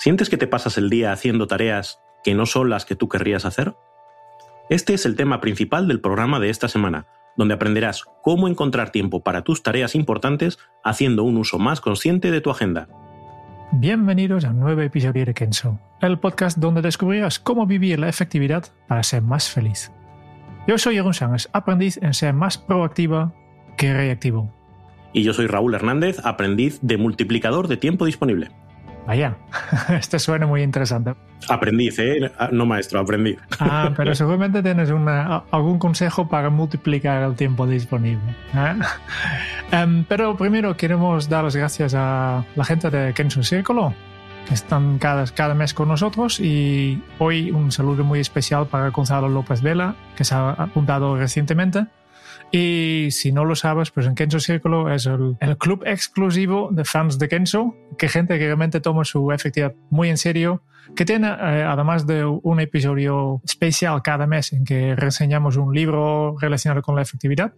¿Sientes que te pasas el día haciendo tareas que no son las que tú querrías hacer? Este es el tema principal del programa de esta semana, donde aprenderás cómo encontrar tiempo para tus tareas importantes haciendo un uso más consciente de tu agenda. Bienvenidos a un nuevo episodio de Kenso, el podcast donde descubrirás cómo vivir la efectividad para ser más feliz. Yo soy Jeroen Sánchez, aprendiz en ser más proactiva que reactivo. Y yo soy Raúl Hernández, aprendiz de multiplicador de tiempo disponible. Vaya, esto suena muy interesante. Aprendiz, ¿eh? No maestro, aprendiz. Ah, pero seguramente tienes una, algún consejo para multiplicar el tiempo disponible. ¿eh? Um, pero primero queremos dar las gracias a la gente de Kenzo Círculo, que están cada, cada mes con nosotros. Y hoy un saludo muy especial para Gonzalo López Vela, que se ha apuntado recientemente. Y si no lo sabes, pues en Kenzo Círculo es el, el, club exclusivo de fans de Kenzo, que gente que realmente toma su efectividad muy en serio, que tiene, eh, además de un episodio especial cada mes en que reseñamos un libro relacionado con la efectividad,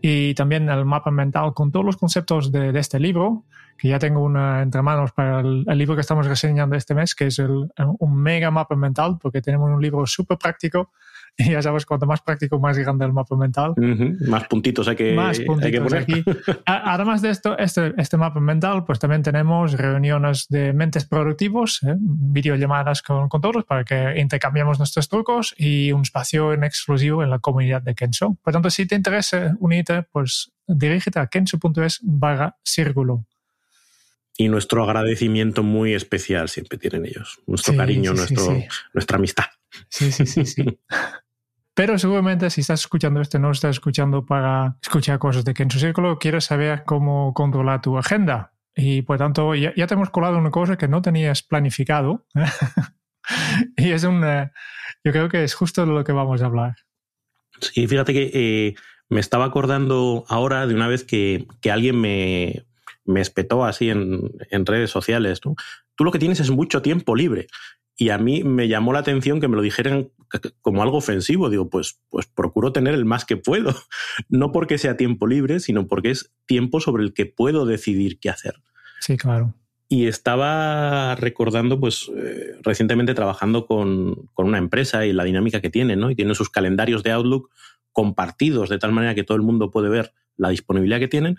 y también el mapa mental con todos los conceptos de, de este libro, que ya tengo una entre manos para el, el, libro que estamos reseñando este mes, que es el, un mega mapa mental, porque tenemos un libro súper práctico y ya sabes, cuanto más práctico, más grande el mapa mental. Uh -huh. Más puntitos hay que, más puntitos hay que poner. Aquí. Además de esto, este, este mapa mental, pues también tenemos reuniones de mentes productivos, ¿eh? videollamadas con, con, todos para que intercambiemos nuestros trucos y un espacio en exclusivo en la comunidad de Kenso. Por tanto, si te interesa unirte, pues dirígete a kenso.es barra círculo. Y nuestro agradecimiento muy especial siempre tienen ellos. Nuestro sí, cariño, sí, nuestro, sí, nuestra amistad. Sí, sí, sí, sí. Pero seguramente si estás escuchando esto, no estás escuchando para escuchar cosas de Kenzo Círculo, quieres saber cómo controlar tu agenda. Y por tanto, ya, te hemos colado una cosa que no tenías planificado. y es un. Uh, yo creo que es justo de lo que vamos a hablar. Sí, fíjate que eh, me estaba acordando ahora de una vez que, que alguien me, me espetó así en, en redes sociales. ¿no? Tú lo que tienes es mucho tiempo libre. Y a mí me llamó la atención que me lo dijeran como algo ofensivo. Digo, pues, pues procuro tener el más que puedo. No porque sea tiempo libre, sino porque es tiempo sobre el que puedo decidir qué hacer. Sí, claro. Y estaba recordando, pues, eh, recientemente trabajando con, con, una empresa y la dinámica que tienen, ¿no? Y tienen sus calendarios de Outlook compartidos de tal manera que todo el mundo puede ver la disponibilidad que tienen.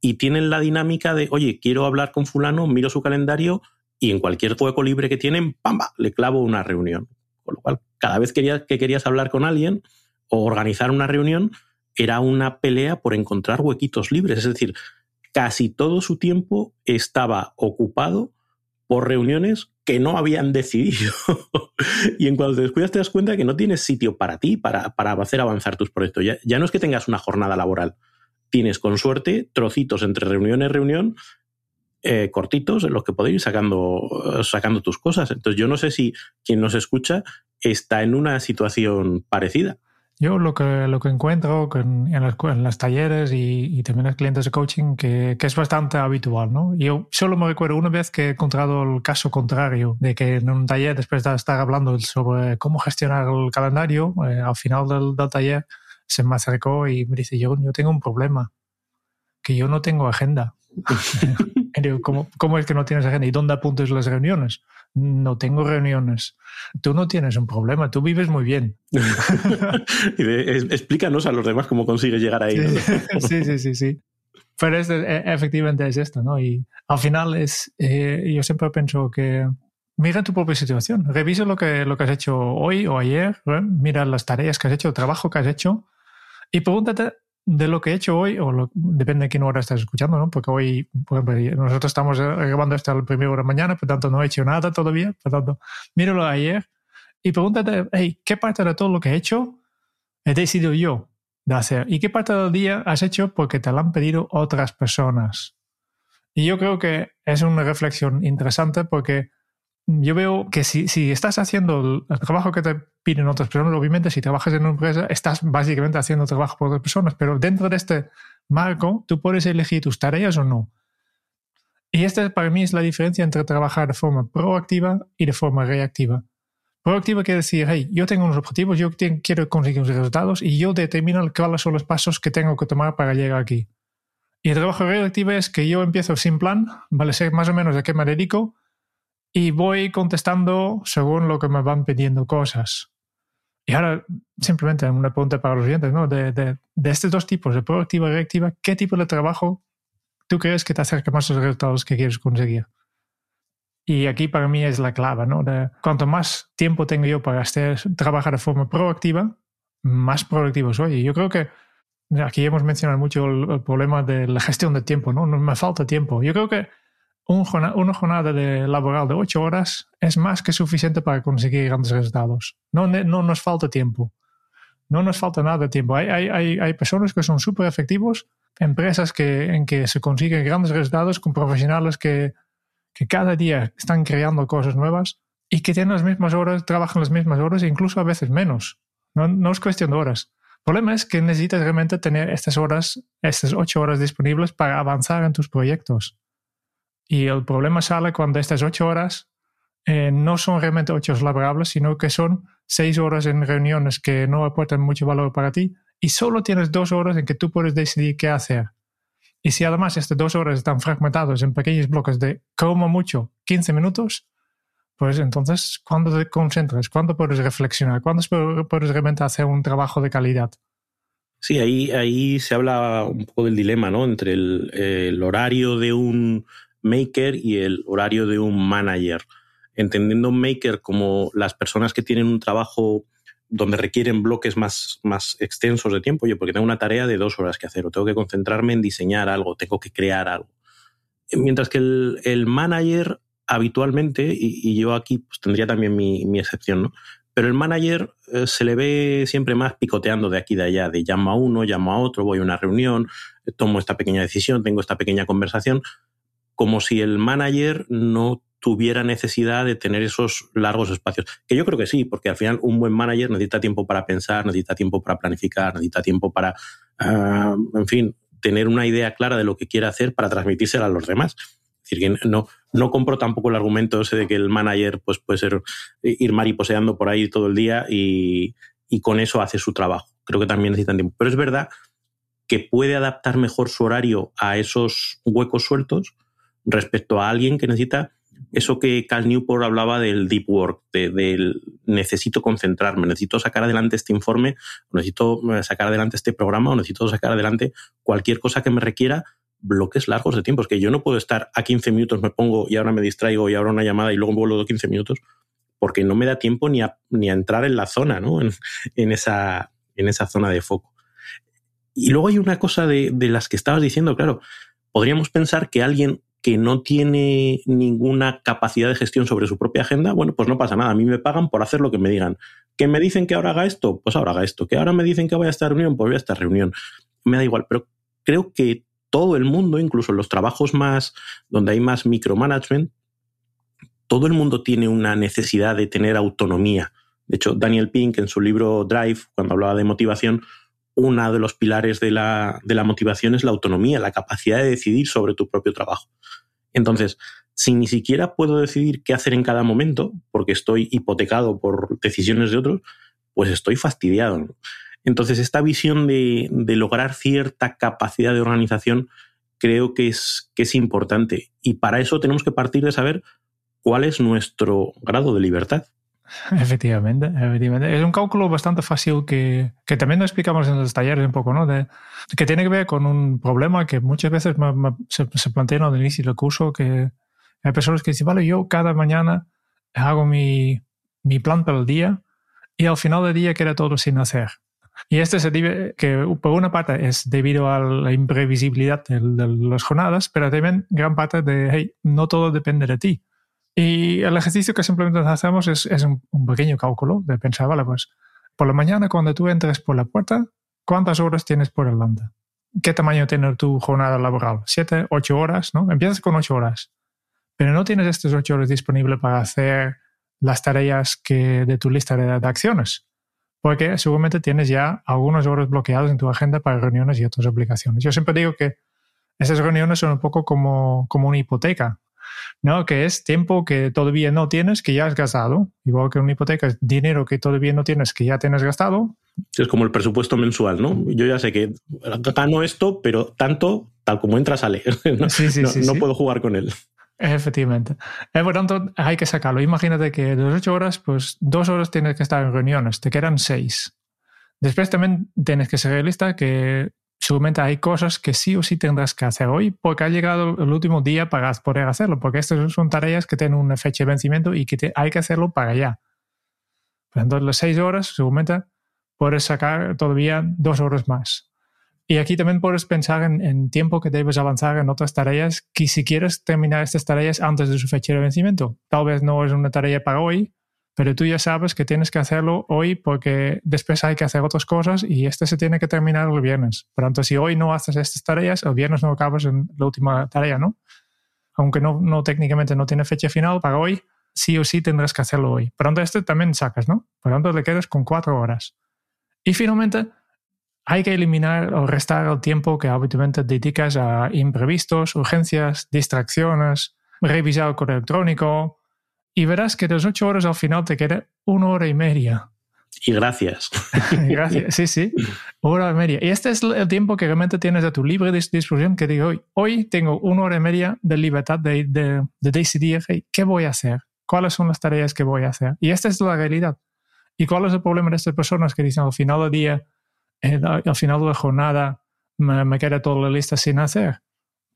Y tienen la dinámica de, oye, quiero hablar con fulano, miro su calendario, y en cualquier hueco libre que tienen, ¡pamba!, le clavo una reunión. Con lo cual, cada vez que querías hablar con alguien o organizar una reunión, era una pelea por encontrar huequitos libres. Es decir, casi todo su tiempo estaba ocupado por reuniones que no habían decidido. y en cuanto te descuidas te das cuenta que no tienes sitio para ti, para, para hacer avanzar tus proyectos. Ya, ya no es que tengas una jornada laboral. Tienes, con suerte, trocitos entre reunión y reunión eh, cortitos en los que podéis ir sacando, sacando tus cosas. Entonces yo no sé si quien nos escucha está en una situación parecida. Yo lo que, lo que encuentro en, en, las, en los talleres y, y, también en los clientes de coaching que, que, es bastante habitual. ¿no? Yo solo me recuerdo una vez que he encontrado el caso contrario, de que en un taller, después de estar hablando sobre cómo gestionar el calendario, eh, al final del, del, taller se me acercó y me dice, yo, yo tengo un problema, que yo no tengo agenda. ¿Cómo, ¿Cómo, es que no tienes agenda? ¿Y dónde apuntes las reuniones? No tengo reuniones. Tú no tienes un problema, tú vives muy bien. Explícanos a los demás cómo consigues llegar ahí. ¿no? sí, sí, sí, sí. Pero es, efectivamente es esto, ¿no? Y al final es, eh, yo siempre pienso que mira tu propia situación, revisa lo que, lo que has hecho hoy o ayer, ¿eh? mira las tareas que has hecho, el trabajo que has hecho y pregúntate de lo que he hecho hoy, o lo, depende de qué hora estás escuchando, ¿no? Porque hoy, por ejemplo, nosotros estamos grabando esto a la primera hora de mañana, por tanto no he hecho nada todavía, por tanto, míralo ayer y pregúntate, hey, ¿qué parte de todo lo que he hecho he decidido yo de hacer y qué parte del día has hecho porque te lo han pedido otras personas. Y yo creo que es una reflexión interesante porque yo veo que si, estás haciendo el trabajo que te piden otras personas, obviamente si trabajas en una empresa, estás básicamente haciendo trabajo por otras personas, pero dentro de este marco tú puedes elegir tus tareas o no. Y esta para mí es la diferencia entre trabajar de forma proactiva y de forma reactiva. Proactiva quiere decir, hey, yo tengo unos objetivos, yo quiero conseguir unos resultados y yo determino cuáles son los pasos que tengo que tomar para llegar aquí. Y el trabajo reactivo es que yo empiezo sin plan, vale, sé más o menos a qué me dedico y voy contestando según lo que me van pidiendo cosas. Y ahora, simplemente una pregunta para los oyentes, ¿no? De, de, de estos dos tipos, de proactiva y reactiva, ¿qué tipo de trabajo tú crees que te acerca más a los resultados que quieres conseguir? Y aquí para mí es la clave, ¿no? De cuanto más tiempo tengo yo para hacer, trabajar de forma proactiva, más productivo soy. Yo creo que aquí hemos mencionado mucho el, problema de la gestión de tiempo, ¿no? Me falta tiempo. Yo creo que una jornada de laboral de ocho horas es más que suficiente para conseguir grandes resultados. No, no nos falta tiempo. No nos falta nada de tiempo. Hay, hay, hay personas que son súper efectivos, empresas que, en que se consiguen grandes resultados con profesionales que que cada día están creando cosas nuevas y que tienen las mismas horas, trabajan las mismas horas e incluso a veces menos. No, no es cuestión de horas. El problema es que necesitas realmente tener estas horas, estas ocho horas disponibles para avanzar en tus proyectos. Y el problema sale cuando estas ocho horas eh, no son realmente ocho laborables, sino que son seis horas en reuniones que no aportan mucho valor para ti y solo tienes dos horas en que tú puedes decidir qué hacer. Y si además estas dos horas están fragmentados en pequeños bloques de como mucho 15 minutos, pues entonces, ¿cuándo te concentras? ¿Cuándo puedes reflexionar? ¿Cuándo puedes realmente hacer un trabajo de calidad? Sí, ahí, ahí se habla un poco del dilema, ¿no? Entre el, el horario de un maker y el horario de un manager. Entendiendo maker como las personas que tienen un trabajo donde requieren bloques más, más extensos de tiempo, yo porque tengo una tarea de dos horas que hacer, o tengo que concentrarme en diseñar algo, tengo que crear algo. Mientras que el, el manager habitualmente, y, yo aquí pues, tendría también mi, mi, excepción, ¿no? Pero el manager eh, se le ve siempre más picoteando de aquí y de allá, de llamo a uno, llamo a otro, voy a una reunión, tomo esta pequeña decisión, tengo esta pequeña conversación, como si el manager no tuviera necesidad de tener esos largos espacios. Que yo creo que sí, porque al final un buen manager necesita tiempo para pensar, necesita tiempo para planificar, necesita tiempo para, uh, en fin, tener una idea clara de lo que quiere hacer para transmitírsela a los demás. Es decir, que no, no compro tampoco el argumento ese de que el manager pues, puede ser ir mariposeando por ahí todo el día y, y con eso hace su trabajo. Creo que también necesitan tiempo. Pero es verdad que puede adaptar mejor su horario a esos huecos sueltos respecto a alguien que necesita eso que Cal Newport hablaba del deep work, del necesito concentrarme, necesito sacar adelante este informe, necesito eh, sacar adelante este programa, o necesito sacar adelante cualquier cosa que me requiera bloques largos de tiempo. Es que yo no puedo estar a 15 minutos, me pongo y ahora me distraigo y ahora una llamada y luego vuelvo 15 minutos, porque no me da tiempo ni a, ni a entrar en la zona, ¿no? en, esa, en esa zona de foco. Y luego hay una cosa de, de las que estabas diciendo, claro, podríamos pensar que alguien que no tiene ninguna capacidad de gestión sobre su propia agenda, bueno, pues no pasa nada. A mí me pagan por hacer lo que me digan. ¿Que me dicen que ahora haga esto? Pues ahora haga esto. ¿Que ahora me dicen que voy a esta reunión? Pues voy a esta reunión. Me da igual, pero creo que todo el mundo, incluso en los trabajos más donde hay más micromanagement, todo el mundo tiene una necesidad de tener autonomía. De hecho, Daniel Pink en su libro Drive, cuando hablaba de motivación, uno de los pilares de la, de la motivación es la autonomía, la capacidad de decidir sobre tu propio trabajo. Entonces, si ni siquiera puedo decidir qué hacer en cada momento, porque estoy hipotecado por decisiones de otros, pues estoy fastidiado. Entonces, esta visión de, de, lograr cierta capacidad de organización creo que es, que es importante. Y para eso tenemos que partir de saber cuál es nuestro grado de libertad. Efectivamente, efectivamente. Es un cálculo bastante fácil que, que también lo explicamos en los talleres un poco, ¿no? De, que tiene que ver con un problema que muchas veces se, se, plantea al inicio del curso, que hay personas que dicen, vale, yo cada mañana hago mi, mi plan para el día y al final del día queda todo sin hacer. Y esto se debe, que por una parte es debido a la imprevisibilidad de, de las jornadas, pero también gran parte de, hey, no todo depende de ti y el ejercicio que simplemente hacemos es, es un, pequeño cálculo de pensar, vale, pues por la mañana cuando tú entres por la puerta, ¿cuántas horas tienes por delante? ¿Qué tamaño tiene tu jornada laboral? ¿Siete, ocho horas? ¿no? Empiezas con ocho horas, pero no tienes estas ocho horas disponibles para hacer las tareas que de tu lista de, de acciones, porque seguramente tienes ya algunas horas bloqueadas en tu agenda para reuniones y otras obligaciones. Yo siempre digo que esas reuniones son un poco como, como una hipoteca. ¿No? Que es tiempo que todavía no tienes, que ya has gastado. Igual que una hipoteca es dinero que todavía no tienes, que ya tienes gastado. Es como el presupuesto mensual, ¿no? Yo ya sé que gano esto, pero tanto, tal como entra, sale. no, sí, sí, sí, no puedo jugar con él. Efectivamente. Eh, por tanto, hay que sacarlo. Imagínate que de las ocho horas, pues dos horas tienes que estar en reuniones, te quedan seis. Después también tienes que ser realista que seguramente hay cosas que sí o sí tendrás que hacer hoy porque ha llegado el último día para poder hacerlo, porque estas son tareas que tienen una fecha de vencimiento y que hay que hacerlo para allá. Por ejemplo, las seis horas, seguramente puedes sacar todavía dos horas más. Y aquí también puedes pensar en, en, tiempo que debes avanzar en otras tareas, que si quieres terminar estas tareas antes de su fecha de vencimiento. Tal vez no es una tarea para hoy, pero tú ya sabes que tienes que hacerlo hoy porque después hay que hacer otras cosas y este se tiene que terminar el viernes. Por tanto, si hoy no haces estas tareas, el viernes no acabas en la última tarea, ¿no? Aunque no, no técnicamente no tiene fecha final para hoy, sí o sí tendrás que hacerlo hoy. Por tanto, este también sacas, ¿no? Por tanto, le quedas con cuatro horas. Y finalmente, hay que eliminar o restar el tiempo que habitualmente dedicas a imprevistos, urgencias, distracciones, revisar el correo electrónico, y verás que de las ocho horas al final te queda una hora y media. Y gracias. gracias, sí, sí. Hora y media. Y este es el tiempo que realmente tienes a tu libre disposición, que digo, hoy, hoy tengo una hora y media de libertad de, de, de decidir qué voy a hacer, cuáles son las tareas que voy a hacer. Y esta es la realidad. ¿Y cuál es el problema de estas personas que dicen al final del día, eh, al final de la jornada, me, me queda toda la lista sin hacer?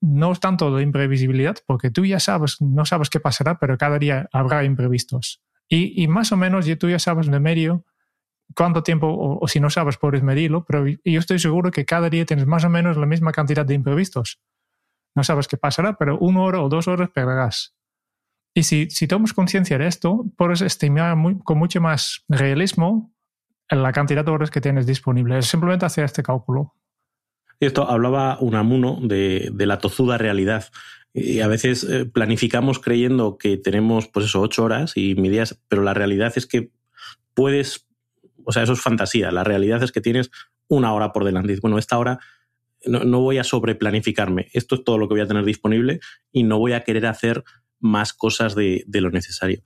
No es tanto de imprevisibilidad, porque tú ya sabes, no sabes qué pasará, pero cada día habrá imprevistos. Y, más o menos tú ya sabes de medio cuánto tiempo, o, si no sabes, puedes medirlo, pero yo estoy seguro que cada día tienes más o menos la misma cantidad de imprevistos. No sabes qué pasará, pero una hora o dos horas perderás. Y si, si tomas conciencia de esto, puedes estimar con mucho más realismo la cantidad de horas que tienes disponibles. Simplemente hacer este cálculo. Esto hablaba Unamuno de, de la tozuda realidad. Y a veces eh, planificamos creyendo que tenemos, pues eso, ocho horas y días, pero la realidad es que puedes, o sea, eso es fantasía. La realidad es que tienes una hora por delante. Bueno, esta hora no, no voy a sobreplanificarme. Esto es todo lo que voy a tener disponible y no voy a querer hacer más cosas de, de lo necesario.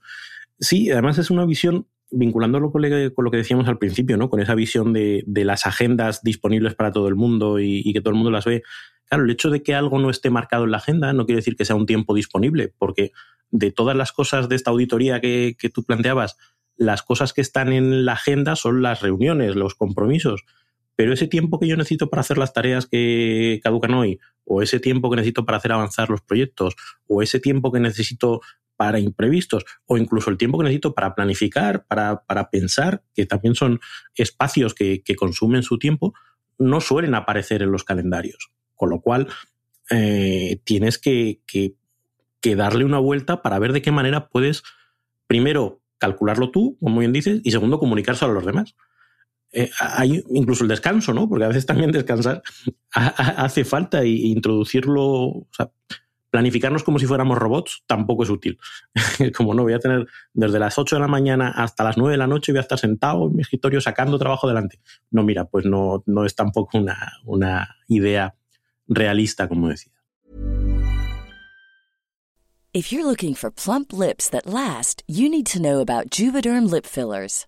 Sí, además es una visión vinculándolo con, lo que decíamos al principio, ¿no? Con esa visión de, las agendas disponibles para todo el mundo y, que todo el mundo las ve. Claro, el hecho de que algo no esté marcado en la agenda no quiere decir que sea un tiempo disponible, porque de todas las cosas de esta auditoría que, tú planteabas, las cosas que están en la agenda son las reuniones, los compromisos. Pero ese tiempo que yo necesito para hacer las tareas que caducan hoy, o ese tiempo que necesito para hacer avanzar los proyectos, o ese tiempo que necesito para imprevistos o incluso el tiempo que necesito para planificar, para, para pensar, que también son espacios que, que, consumen su tiempo, no suelen aparecer en los calendarios. Con lo cual, eh, tienes que, que, que, darle una vuelta para ver de qué manera puedes, primero, calcularlo tú, como bien dices, y segundo, comunicárselo a los demás. Eh, hay incluso el descanso, ¿no? Porque a veces también descansar hace falta e introducirlo. Planificarnos como si fuéramos robots tampoco es útil. como no, voy a tener desde las 8 de la mañana hasta las 9 de la noche voy a estar sentado en mi escritorio sacando trabajo delante. No, mira, pues no, no es tampoco una, una idea realista, como decía. If you're looking for plump lips that last, you need to know about Juvederm lip fillers.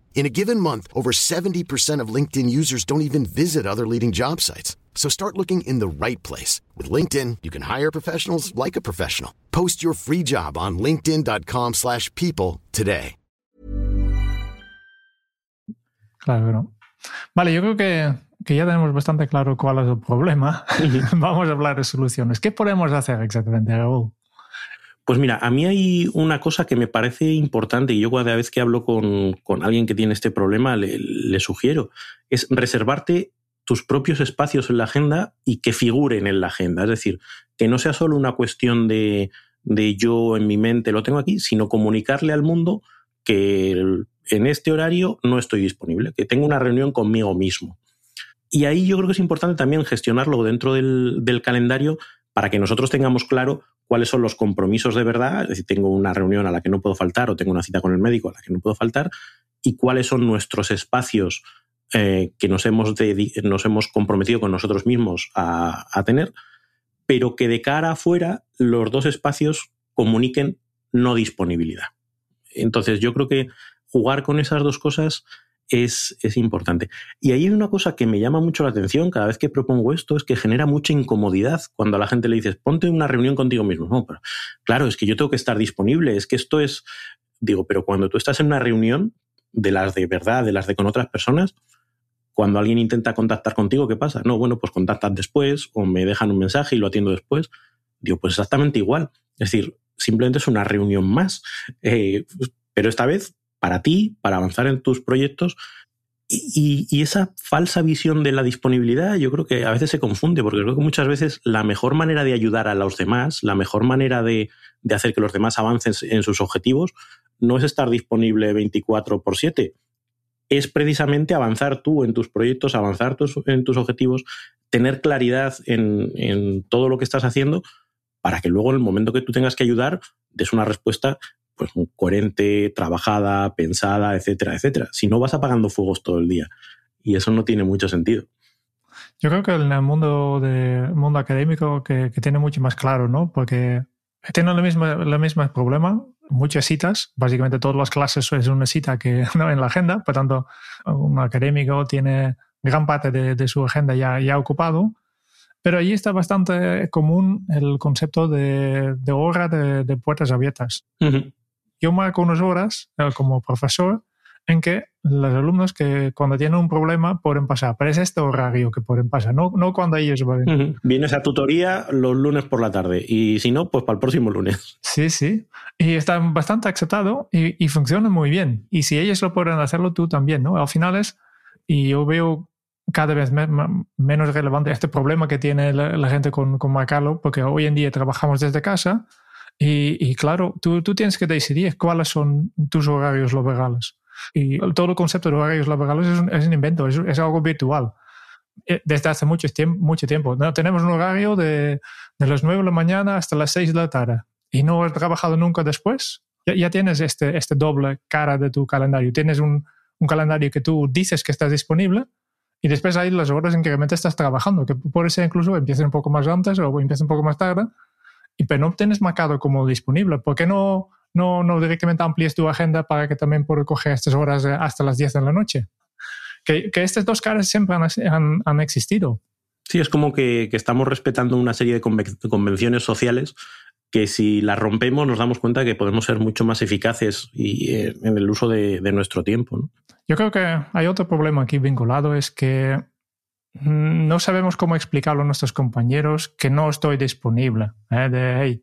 In a given month, over 70% of LinkedIn users don't even visit other leading job sites. So start looking in the right place. With LinkedIn, you can hire professionals like a professional. Post your free job on linkedin.com slash people today. Claro, no. Vale, yo creo que, que ya tenemos bastante claro cuál es el problema. Vamos a hablar de soluciones. ¿Qué podemos hacer exactamente, Raúl? Pues mira, a mí hay una cosa que me parece importante y yo cada vez que hablo con, con alguien que tiene este problema le, sugiero, es reservarte tus propios espacios en la agenda y que figuren en la agenda. Es decir, que no sea solo una cuestión de, de yo en mi mente lo tengo aquí, sino comunicarle al mundo que en este horario no estoy disponible, que tengo una reunión conmigo mismo. Y ahí yo creo que es importante también gestionarlo dentro del, del calendario para que nosotros tengamos claro cuáles son los compromisos de verdad, es decir, tengo una reunión a la que no puedo faltar o tengo una cita con el médico a la que no puedo faltar, y cuáles son nuestros espacios eh, que nos hemos, nos hemos comprometido con nosotros mismos a, a tener, pero que de cara afuera los dos espacios comuniquen no disponibilidad. Entonces yo creo que jugar con esas dos cosas es, es, importante. Y ahí hay una cosa que me llama mucho la atención cada vez que propongo esto, es que genera mucha incomodidad cuando a la gente le dices, ponte una reunión contigo mismo. No, pero claro, es que yo tengo que estar disponible, es que esto es, digo, pero cuando tú estás en una reunión de las de verdad, de las de con otras personas, cuando alguien intenta contactar contigo, ¿qué pasa? No, bueno, pues contactas después o me dejan un mensaje y lo atiendo después. Digo, pues exactamente igual. Es decir, simplemente es una reunión más. Eh, pero esta vez para ti, para avanzar en tus proyectos. Y, esa falsa visión de la disponibilidad yo creo que a veces se confunde, porque creo que muchas veces la mejor manera de ayudar a los demás, la mejor manera de, de hacer que los demás avancen en sus objetivos, no es estar disponible 24 por 7, es precisamente avanzar tú en tus proyectos, avanzar tus, en tus objetivos, tener claridad en, en todo lo que estás haciendo para que luego en el momento que tú tengas que ayudar des una respuesta pues coherente, trabajada, pensada, etcétera, etcétera. Si no vas apagando fuegos todo el día y eso no tiene mucho sentido. Yo creo que en el mundo de mundo académico que, que tiene mucho más claro, ¿no? Porque tiene el mismo, el mismo problema, muchas citas, básicamente todas las clases es una cita que no en la agenda, por tanto, un académico tiene gran parte de, de su agenda ya, ya ocupado, pero allí está bastante común el concepto de, de hora de, de, puertas abiertas. Uh -huh yo marco unas horas eh, como profesor en que los alumnos que cuando tienen un problema pueden pasar, pero es este horario que pueden pasar, no, no cuando ellos van. Uh -huh. Vienes a tutoría los lunes por la tarde y si no, pues para el próximo lunes. Sí, sí. Y está bastante aceptado y, y funciona muy bien. Y si ellos lo pueden hacerlo, tú también, ¿no? Al final es, y yo veo cada vez me, menos relevante este problema que tiene la, la gente con, con Marcalo, porque hoy en día trabajamos desde casa y, y claro, tú, tú, tienes que decidir cuáles son tus horarios laborales. Y todo el concepto de horarios laborales es un, es un invento, es, es, algo virtual. Eh, desde hace mucho tiempo, mucho tiempo. ¿no? Tenemos un horario de, de, las 9 de la mañana hasta las 6 de la tarde y no has trabajado nunca después. Ya, ya tienes este, este doble cara de tu calendario. Tienes un, un calendario que tú dices que estás disponible y después hay las horas en que realmente estás trabajando, que puede ser incluso empiecen un poco más antes o empiecen un poco más tarde y pero no tienes marcado como disponible. ¿Por qué no, no, no directamente amplíes tu agenda para que también puedas coger estas horas hasta las 10 de la noche? Que, que estas dos caras siempre han, han, han existido. Sí, es como que, que, estamos respetando una serie de convenciones sociales que si las rompemos nos damos cuenta que podemos ser mucho más eficaces y, eh, en el uso de, de nuestro tiempo. ¿no? Yo creo que hay otro problema aquí vinculado, es que no sabemos cómo explicarlo a nuestros compañeros que no estoy disponible. ¿eh?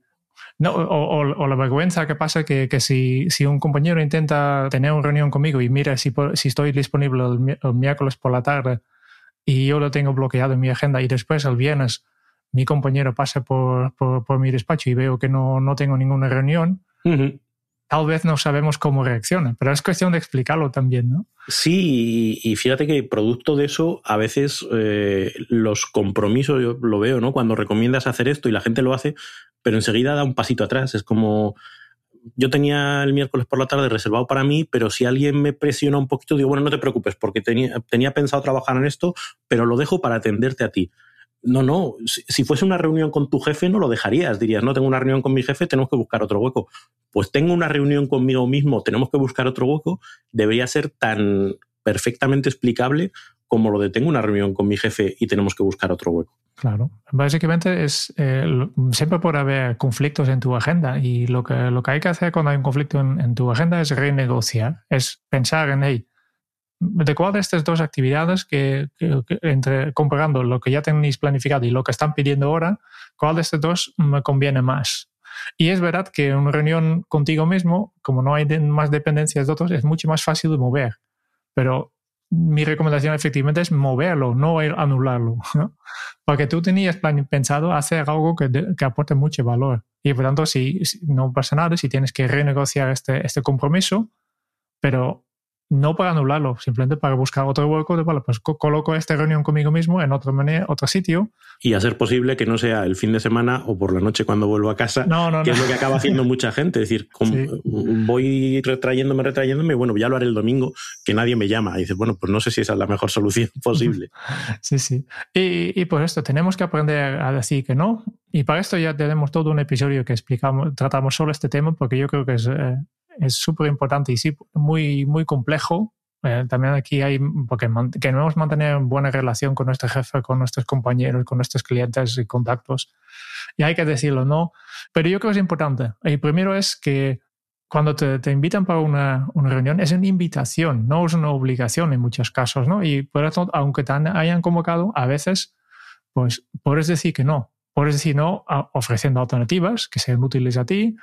No, o, la vergüenza que pasa que, que si, un compañero intenta tener una reunión conmigo y mira si, estoy disponible el, miércoles por la tarde y yo lo tengo bloqueado en mi agenda y después el viernes mi compañero pasa por mi despacho y veo que no, no tengo ninguna reunión, tal vez no sabemos cómo reacciona, pero es cuestión de explicarlo también, ¿no? Sí, y, fíjate que producto de eso, a veces eh, los compromisos, yo lo veo, ¿no? Cuando recomiendas hacer esto y la gente lo hace, pero enseguida da un pasito atrás. Es como, yo tenía el miércoles por la tarde reservado para mí, pero si alguien me presiona un poquito, digo, bueno, no te preocupes, porque tenía, tenía pensado trabajar en esto, pero lo dejo para atenderte a ti. No, no, si fuese una reunión con tu jefe no lo dejarías, dirías, no, tengo una reunión con mi jefe, tenemos que buscar otro hueco. Pues tengo una reunión conmigo mismo, tenemos que buscar otro hueco, debería ser tan perfectamente explicable como lo de tengo una reunión con mi jefe y tenemos que buscar otro hueco. Claro, básicamente es eh, siempre por haber conflictos en tu agenda y lo que, lo que hay que hacer cuando hay un conflicto en tu agenda es renegociar, es pensar en, hey, de cuál de estas dos actividades que, entre comparando lo que ya tenéis planificado y lo que están pidiendo ahora, cuál de estas dos me conviene más. Y es verdad que una reunión contigo mismo, como no hay más dependencias de otros, es mucho más fácil de mover. Pero mi recomendación efectivamente es moverlo, no anularlo. Porque tú tenías pensado hacer algo que, aporte mucho valor. Y por tanto, si, si, no pasa nada, si tienes que renegociar este, este compromiso, pero no para anularlo, simplemente para buscar otro hueco de, vale, pues coloco esta reunión conmigo mismo en otro, otro sitio. Y a ser posible que no sea el fin de semana o por la noche cuando vuelvo a casa, que es lo que acaba haciendo mucha gente. Es decir, voy retrayéndome, retrayéndome, y bueno, ya lo haré el domingo, que nadie me llama. Y dices, bueno, pues no sé si esa es la mejor solución posible. sí, sí. Y, y por esto tenemos que aprender a decir que no. Y para esto ya tenemos todo un episodio que explicamos, tratamos solo este tema, porque yo creo que es, eh, es súper importante y sí, muy, muy complejo. Eh, también aquí hay, porque queremos mantener buena relación con nuestro jefe, con nuestros compañeros, con nuestros clientes y contactos. Y hay que decirlo, ¿no? Pero yo creo que es importante. El primero es que cuando te, te invitan para una, una, reunión, es una invitación, no es una obligación en muchos casos, ¿no? Y por eso, aunque te hayan convocado, a veces, pues puedes decir que no. Puedes decir no ofreciendo alternativas que sean útiles a ti,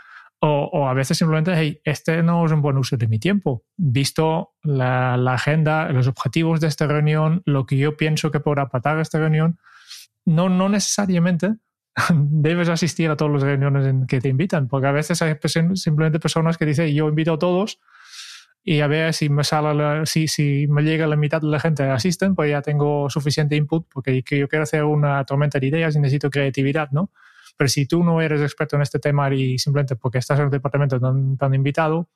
o, a veces simplemente, hey, este no es un buen uso de mi tiempo. Visto la, agenda, los objetivos de esta reunión, lo que yo pienso que podrá patar esta reunión, no, no necesariamente debes asistir a todas las reuniones en que te invitan, porque a veces hay simplemente personas que dicen, yo invito a todos y a ver si me sale si, si me llega la mitad de la gente asisten, pues ya tengo suficiente input, porque yo quiero hacer una tormenta de ideas y necesito creatividad, ¿no? Pero si tú no eres experto en este tema y simplemente porque estás en el departamento tan, tan invitado,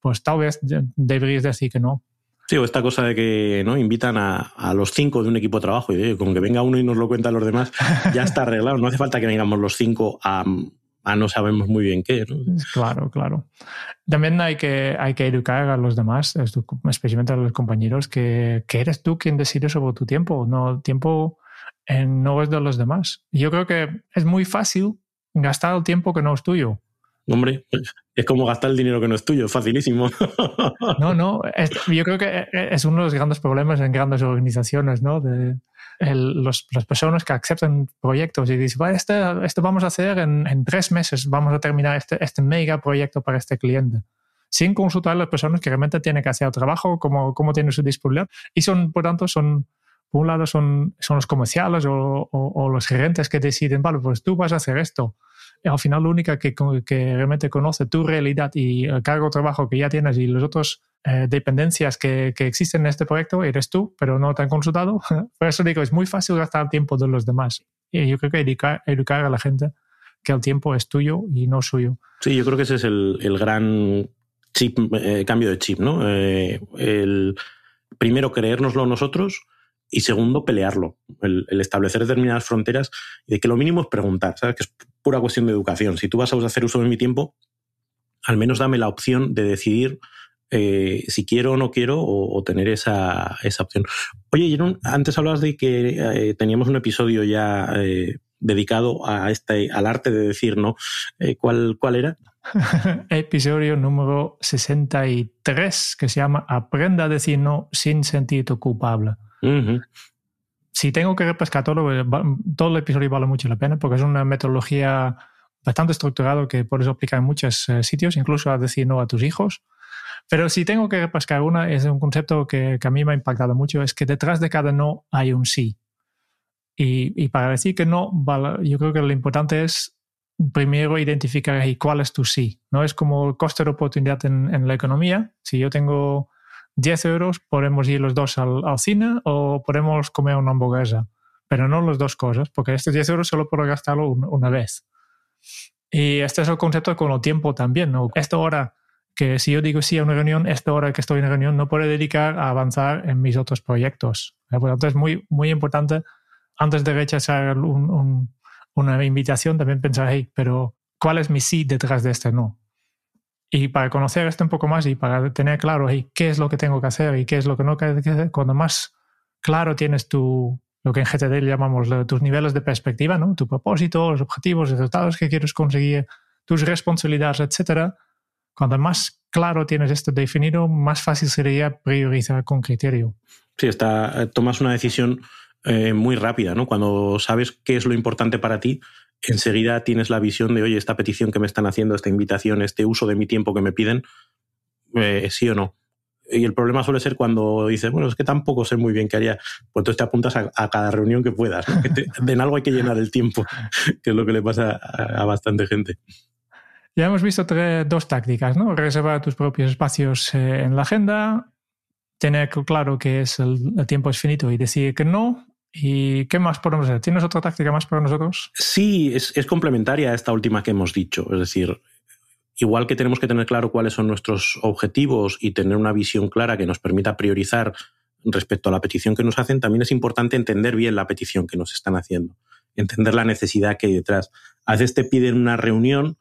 pues tal vez deberías decir que no. Sí, o esta cosa de que no invitan a, a los cinco de un equipo de trabajo y con que venga uno y nos lo cuenta a los demás, ya está arreglado. No hace falta que vengamos los cinco a, a no sabemos muy bien qué. Claro, claro. También hay que, hay que educar a los demás, especialmente a los compañeros, que, que eres tú quien decide sobre tu tiempo. No, tiempo no es de los demás. Yo creo que es muy fácil gastar el tiempo que no es tuyo. Hombre, es como gastar el dinero que no es tuyo, facilísimo. No, no, yo creo que es uno de los grandes problemas en grandes organizaciones, ¿no? De los, las personas que aceptan proyectos y dicen, este, este vamos a hacer en, en, tres meses, vamos a terminar este, este mega proyecto para este cliente, sin consultar a las personas que realmente tienen que hacer el trabajo, cómo, cómo tienen su disponibilidad. Y son, por tanto, son por un lado son, son los comerciales o, o, los gerentes que deciden, vale, pues tú vas a hacer esto. Y al final, lo única que, que realmente conoce tu realidad y el cargo de trabajo que ya tienes y las otras eh, dependencias que, que, existen en este proyecto eres tú, pero no te han consultado. Por eso digo, es muy fácil gastar tiempo de los demás. Y yo creo que educar, educar a la gente que el tiempo es tuyo y no suyo. Sí, yo creo que ese es el, el gran chip, eh, cambio de chip, ¿no? Eh, el primero creérnoslo nosotros y segundo, pelearlo, el, establecer determinadas fronteras y de que lo mínimo es preguntar, ¿sabes? Que es pura cuestión de educación. Si tú vas a hacer uso de mi tiempo, al menos dame la opción de decidir eh, si quiero o no quiero o, tener esa, esa, opción. Oye, Jeroen, antes hablabas de que eh, teníamos un episodio ya eh, dedicado a este, al arte de decir no. ¿cuál, ¿Cuál era? episodio número 63, que se llama Aprenda a decir no sin sentirte culpable. Si tengo que repescar todo, el episodio vale mucho la pena porque es una metodología bastante estructurado que puedes aplicar en muchos eh, sitios, incluso a decir no a tus hijos. Pero si tengo que repascar una, es un concepto que, a mí me ha impactado mucho, es que detrás de cada no hay un sí. Y, para decir que no, yo creo que lo importante es primero identificar cuál es tu sí. No es como el coste de oportunidad en, la economía. Si yo tengo 10 euros, podemos ir los dos al, cine o podemos comer una hamburguesa. Pero no las dos cosas, porque estos 10 euros solo puedo gastarlo una vez. Y este es el concepto con el tiempo también. ¿no? Esta hora que si yo digo sí a una reunión, esta hora que estoy en reunión no puedo dedicar a avanzar en mis otros proyectos. Por lo tanto, es muy, muy importante, antes de rechazar una invitación, también pensar, hey, pero ¿cuál es mi sí detrás de este no? Y para conocer esto un poco más y para tener claro, qué es lo que tengo que hacer y qué es lo que no tengo que hacer, cuando más claro tienes tu, lo que en GTD llamamos tus niveles de perspectiva, ¿no? tu propósito, los objetivos, los resultados que quieres conseguir, tus responsabilidades, etcétera. Cuando más claro tienes esto definido, más fácil sería priorizar con criterio. Sí, está, tomas una decisión eh, muy rápida, ¿no? Cuando sabes qué es lo importante para ti, enseguida tienes la visión de, oye, esta petición que me están haciendo, esta invitación, este uso de mi tiempo que me piden, eh, sí o no. Y el problema suele ser cuando dices, bueno, es que tampoco sé muy bien qué haría. Pues entonces te apuntas a, cada reunión que puedas. de en algo hay que llenar el tiempo, que es lo que le pasa a, bastante gente. Ya hemos visto dos tácticas, ¿no? Reservar tus propios espacios eh, en la agenda, tener claro que es el, tiempo es finito y decir que no. ¿Y qué más podemos hacer? ¿Tienes otra táctica más para nosotros? Sí, es, complementaria a esta última que hemos dicho. Es decir, igual que tenemos que tener claro cuáles son nuestros objetivos y tener una visión clara que nos permita priorizar respecto a la petición que nos hacen, también es importante entender bien la petición que nos están haciendo, entender la necesidad que hay detrás. A veces te piden una reunión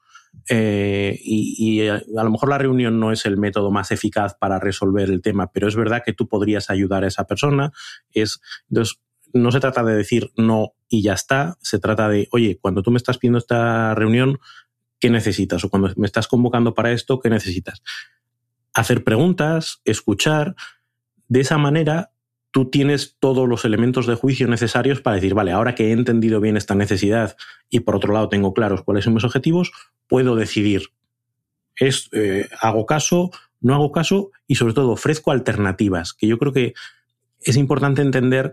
eh, y, a, lo mejor la reunión no es el método más eficaz para resolver el tema, pero es verdad que tú podrías ayudar a esa persona. Es, entonces, no se trata de decir no y ya está, se trata de, oye, cuando tú me estás pidiendo esta reunión, ¿qué necesitas? O cuando me estás convocando para esto, ¿qué necesitas? Hacer preguntas, escuchar. De esa manera, tú tienes todos los elementos de juicio necesarios para decir, vale, ahora que he entendido bien esta necesidad y por otro lado tengo claros cuáles son mis objetivos, puedo decidir. Es, eh, hago caso, no hago caso y sobre todo ofrezco alternativas, que yo creo que es importante entender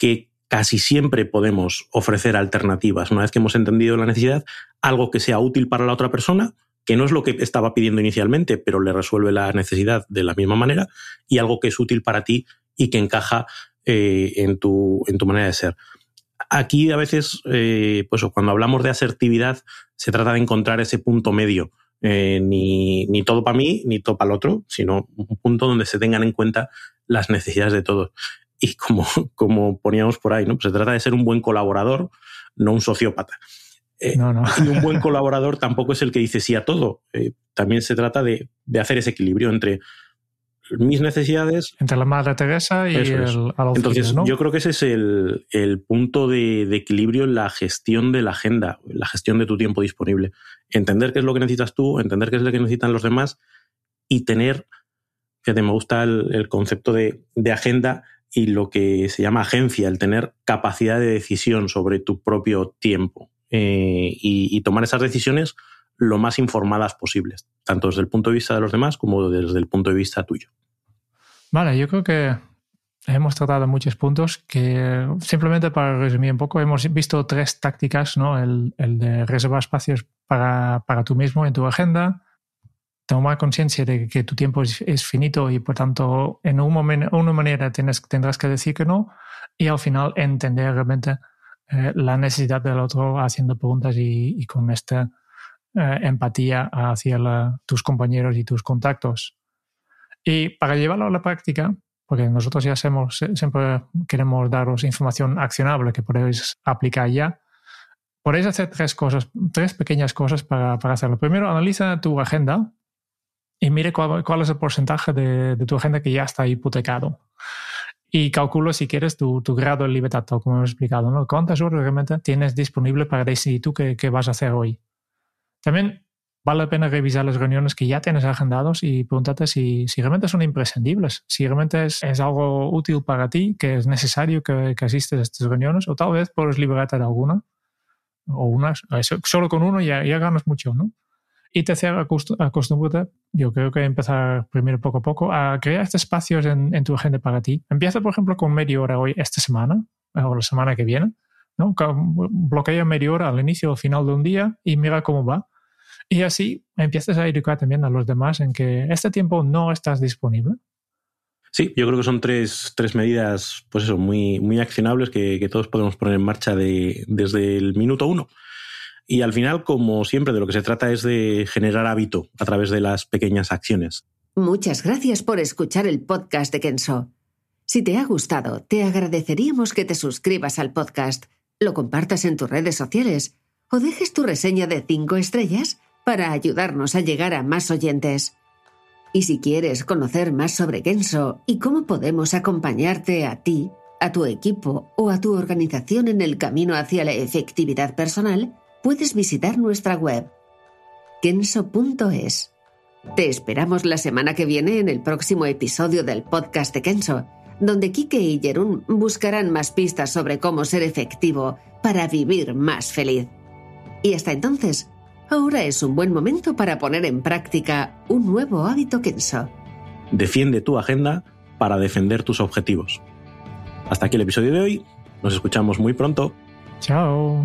que casi siempre podemos ofrecer alternativas. Una vez que hemos entendido la necesidad, algo que sea útil para la otra persona, que no es lo que estaba pidiendo inicialmente, pero le resuelve la necesidad de la misma manera, y algo que es útil para ti y que encaja eh, en, tu, en tu manera de ser. Aquí a veces, eh, pues cuando hablamos de asertividad, se trata de encontrar ese punto medio. Eh, ni, ni, todo para mí, ni todo para el otro, sino un punto donde se tengan en cuenta las necesidades de todos y como, como poníamos por ahí, ¿no? Pues se trata de ser un buen colaborador, no un sociópata. Eh, y un buen colaborador tampoco es el que dice sí a todo. Eh, también se trata de, hacer ese equilibrio entre mis necesidades. Entre la Madre Teresa y el, Entonces, yo creo que ese es el, punto de, de, equilibrio en la gestión de la agenda, la gestión de tu tiempo disponible. Entender qué es lo que necesitas tú, entender qué es lo que necesitan los demás y tener, fíjate, me gusta el, concepto de, de agenda y lo que se llama agencia, el tener capacidad de decisión sobre tu propio tiempo eh, y, tomar esas decisiones lo más informadas posibles, tanto desde el punto de vista de los demás como desde el punto de vista tuyo. Vale, yo creo que hemos tratado muchos puntos que simplemente para resumir un poco, hemos visto tres tácticas, ¿no? El, el de reservar espacios para, para tú mismo en tu agenda, tomar conciencia de que tu tiempo es, finito y por tanto en un momento, una manera tienes, tendrás que decir que no y al final entender realmente eh, la necesidad del otro haciendo preguntas y, con esta eh, empatía hacia tus compañeros y tus contactos. Y para llevarlo a la práctica, porque nosotros ya hacemos, siempre queremos daros información accionable que podéis aplicar ya, podéis hacer tres cosas, tres pequeñas cosas para, para hacerlo. Primero, analiza tu agenda y mire cuál, es el porcentaje de, tu agenda que ya está hipotecado. Y calculo, si quieres, tu, grado de libertad, como hemos explicado, ¿no? ¿Cuántas horas realmente tienes disponible para decidir tú qué, vas a hacer hoy? También vale la pena revisar las reuniones que ya tienes agendados y pregúntate si, si realmente son imprescindibles, si realmente es, algo útil para ti, que es necesario que, que asistes a estas reuniones, o tal vez puedes liberarte de alguna. o unas, solo con uno ya, ya ganas mucho, ¿no? Y tercero, acostúmbrate, yo creo que empezar primero poco a poco a crear estos espacios en, en, tu agenda para ti. Empieza, por ejemplo, con media hora hoy, esta semana, o la semana que viene, ¿no? Bloquea media hora al inicio o al final de un día y mira cómo va. Y así empiezas a educar también a los demás en que este tiempo no estás disponible. Sí, yo creo que son tres, tres medidas, pues eso, muy, muy accionables que, que todos podemos poner en marcha de, desde el minuto uno. Y al final, como siempre, de lo que se trata es de generar hábito a través de las pequeñas acciones. Muchas gracias por escuchar el podcast de Kenso. Si te ha gustado, te agradeceríamos que te suscribas al podcast, lo compartas en tus redes sociales o dejes tu reseña de cinco estrellas para ayudarnos a llegar a más oyentes. Y si quieres conocer más sobre Kenso y cómo podemos acompañarte a ti, a tu equipo o a tu organización en el camino hacia la efectividad personal, puedes visitar nuestra web kenso.es. Te esperamos la semana que viene en el próximo episodio del podcast de Kenso, donde Kike y Jerún buscarán más pistas sobre cómo ser efectivo para vivir más feliz. Y hasta entonces, ahora es un buen momento para poner en práctica un nuevo hábito Kenso. Defiende tu agenda para defender tus objetivos. Hasta aquí el episodio de hoy. Nos escuchamos muy pronto. Chao.